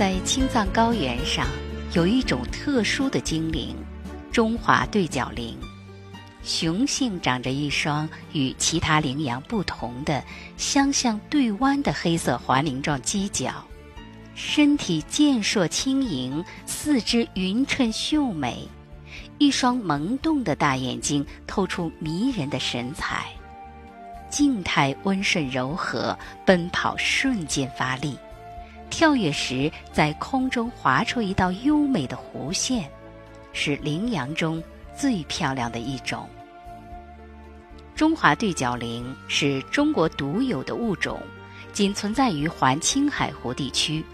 在青藏高原上，有一种特殊的精灵——中华对角羚。雄性长着一双与其他羚羊不同的相向对弯的黑色环鳞状犄角，身体健硕轻盈，四肢匀称秀美，一双萌动的大眼睛透出迷人的神采。静态温顺柔和，奔跑瞬间发力，跳跃时在空中划出一道优美的弧线，是羚羊中最漂亮的一种。中华对角羚是中国独有的物种，仅存在于环青海湖地区。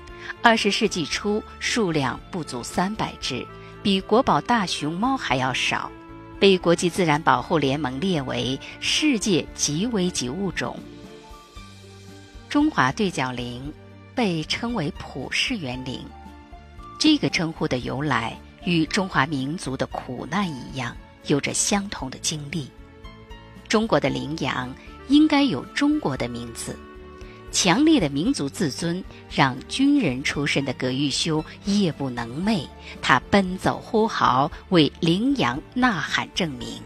二十世纪初，数量不足三百只，比国宝大熊猫还要少。被国际自然保护联盟列为世界极危级物种。中华对角羚被称为普世园林，这个称呼的由来与中华民族的苦难一样，有着相同的经历。中国的羚羊应该有中国的名字。强烈的民族自尊让军人出身的葛玉修夜不能寐，他奔走呼号，为羚羊呐喊证明。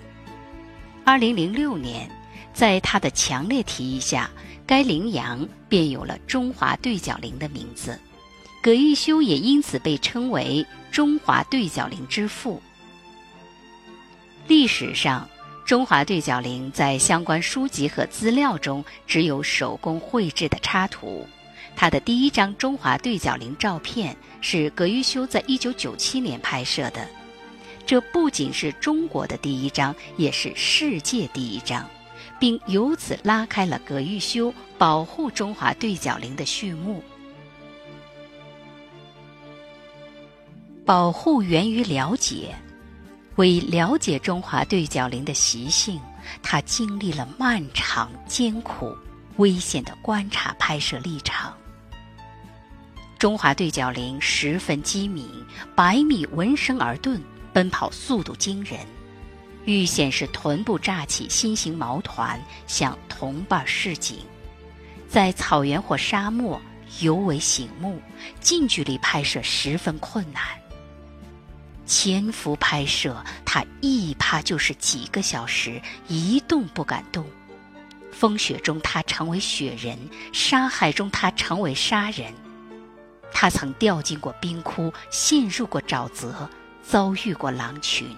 二零零六年，在他的强烈提议下，该羚羊便有了中华对角羚的名字。葛玉修也因此被称为中华对角羚之父。历史上。中华对角羚在相关书籍和资料中只有手工绘制的插图。它的第一张中华对角羚照片是葛玉修在一九九七年拍摄的，这不仅是中国的第一张，也是世界第一张，并由此拉开了葛玉修保护中华对角羚的序幕。保护源于了解。为了解中华对角羚的习性，他经历了漫长、艰苦、危险的观察拍摄历程。中华对角羚十分机敏，百米闻声而遁，奔跑速度惊人。预先是臀部炸起心形毛团，向同伴示警。在草原或沙漠尤为醒目，近距离拍摄十分困难。潜伏拍摄，他一趴就是几个小时，一动不敢动。风雪中，他成为雪人；沙海中，他成为沙人。他曾掉进过冰窟，陷入过沼泽，遭遇过狼群，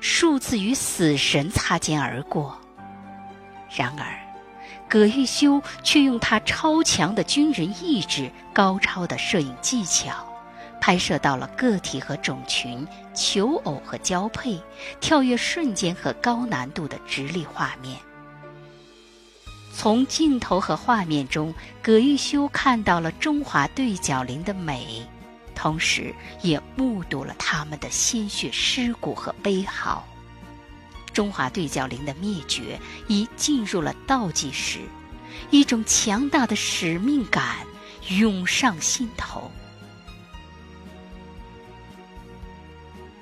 数次与死神擦肩而过。然而，葛玉修却用他超强的军人意志、高超的摄影技巧。拍摄到了个体和种群、求偶和交配、跳跃瞬间和高难度的直立画面。从镜头和画面中，葛玉修看到了中华对角羚的美，同时也目睹了他们的鲜血尸骨和悲嚎。中华对角羚的灭绝已进入了倒计时，一种强大的使命感涌上心头。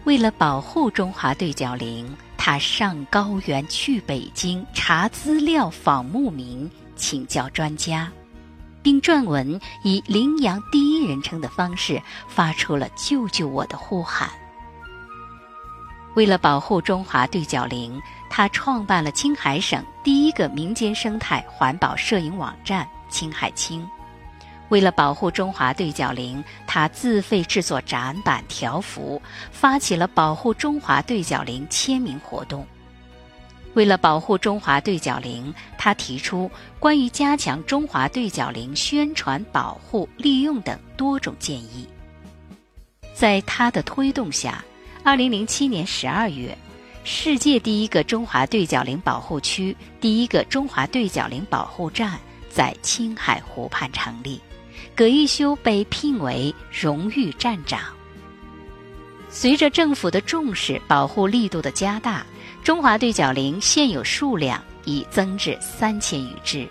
为了保护中华对角羚，他上高原去北京查资料、访牧民、请教专家，并撰文以羚羊第一人称的方式发出了“救救我”的呼喊。为了保护中华对角羚，他创办了青海省第一个民间生态环保摄影网站“青海青”。为了保护中华对角羚，他自费制作展板条幅，发起了保护中华对角羚签名活动。为了保护中华对角羚，他提出关于加强中华对角羚宣传、保护、利用等多种建议。在他的推动下，二零零七年十二月，世界第一个中华对角羚保护区、第一个中华对角羚保护站在青海湖畔成立。葛一修被聘为荣誉站长。随着政府的重视，保护力度的加大，中华对角羚现有数量已增至三千余只。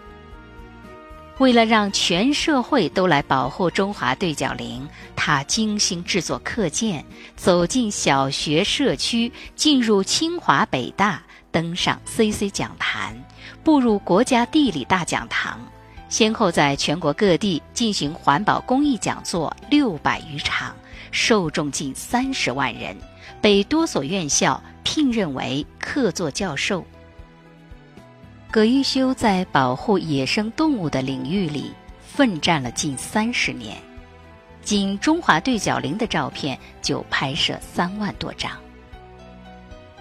为了让全社会都来保护中华对角羚，他精心制作课件，走进小学、社区，进入清华、北大，登上 CC 讲坛，步入国家地理大讲堂。先后在全国各地进行环保公益讲座六百余场，受众近三十万人，被多所院校聘任为客座教授。葛玉修在保护野生动物的领域里奋战了近三十年，仅中华对角羚的照片就拍摄三万多张。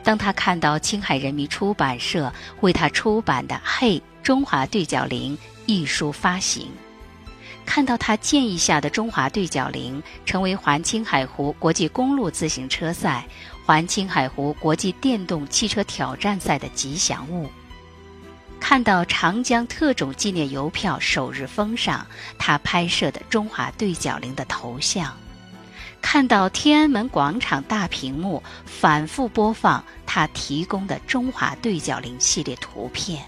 当他看到青海人民出版社为他出版的《嘿，中华对角羚》一书发行，看到他建议下的中华对角羚成为环青海湖国际公路自行车赛、环青海湖国际电动汽车挑战赛的吉祥物，看到长江特种纪念邮票首日封上他拍摄的中华对角羚的头像。看到天安门广场大屏幕反复播放他提供的中华对角羚系列图片，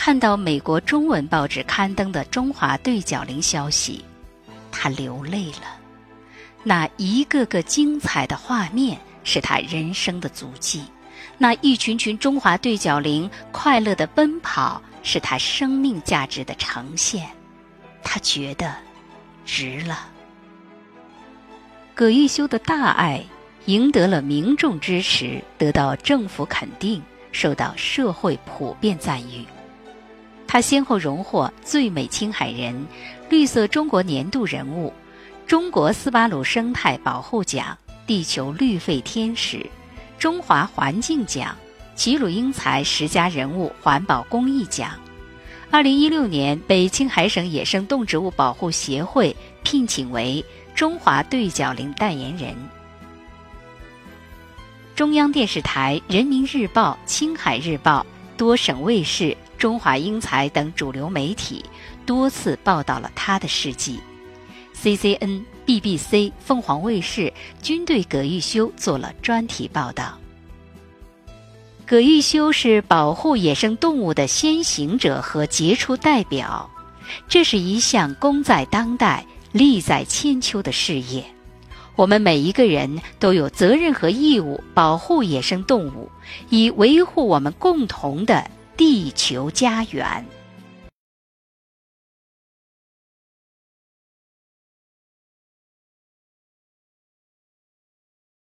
看到美国中文报纸刊登的中华对角羚消息，他流泪了。那一个个精彩的画面是他人生的足迹，那一群群中华对角羚快乐的奔跑是他生命价值的呈现。他觉得值了。葛玉修的大爱赢得了民众支持，得到政府肯定，受到社会普遍赞誉。他先后荣获最美青海人、绿色中国年度人物、中国斯巴鲁生态保护奖、地球绿肺天使、中华环境奖、齐鲁英才十佳人物环保公益奖。二零一六年被青海省野生动植物保护协会聘请为。中华对角羚代言人，中央电视台、人民日报、青海日报、多省卫视、中华英才等主流媒体多次报道了他的事迹。CCN、BBC、凤凰卫视均对葛玉修做了专题报道。葛玉修是保护野生动物的先行者和杰出代表，这是一项功在当代。利在千秋的事业，我们每一个人都有责任和义务保护野生动物，以维护我们共同的地球家园。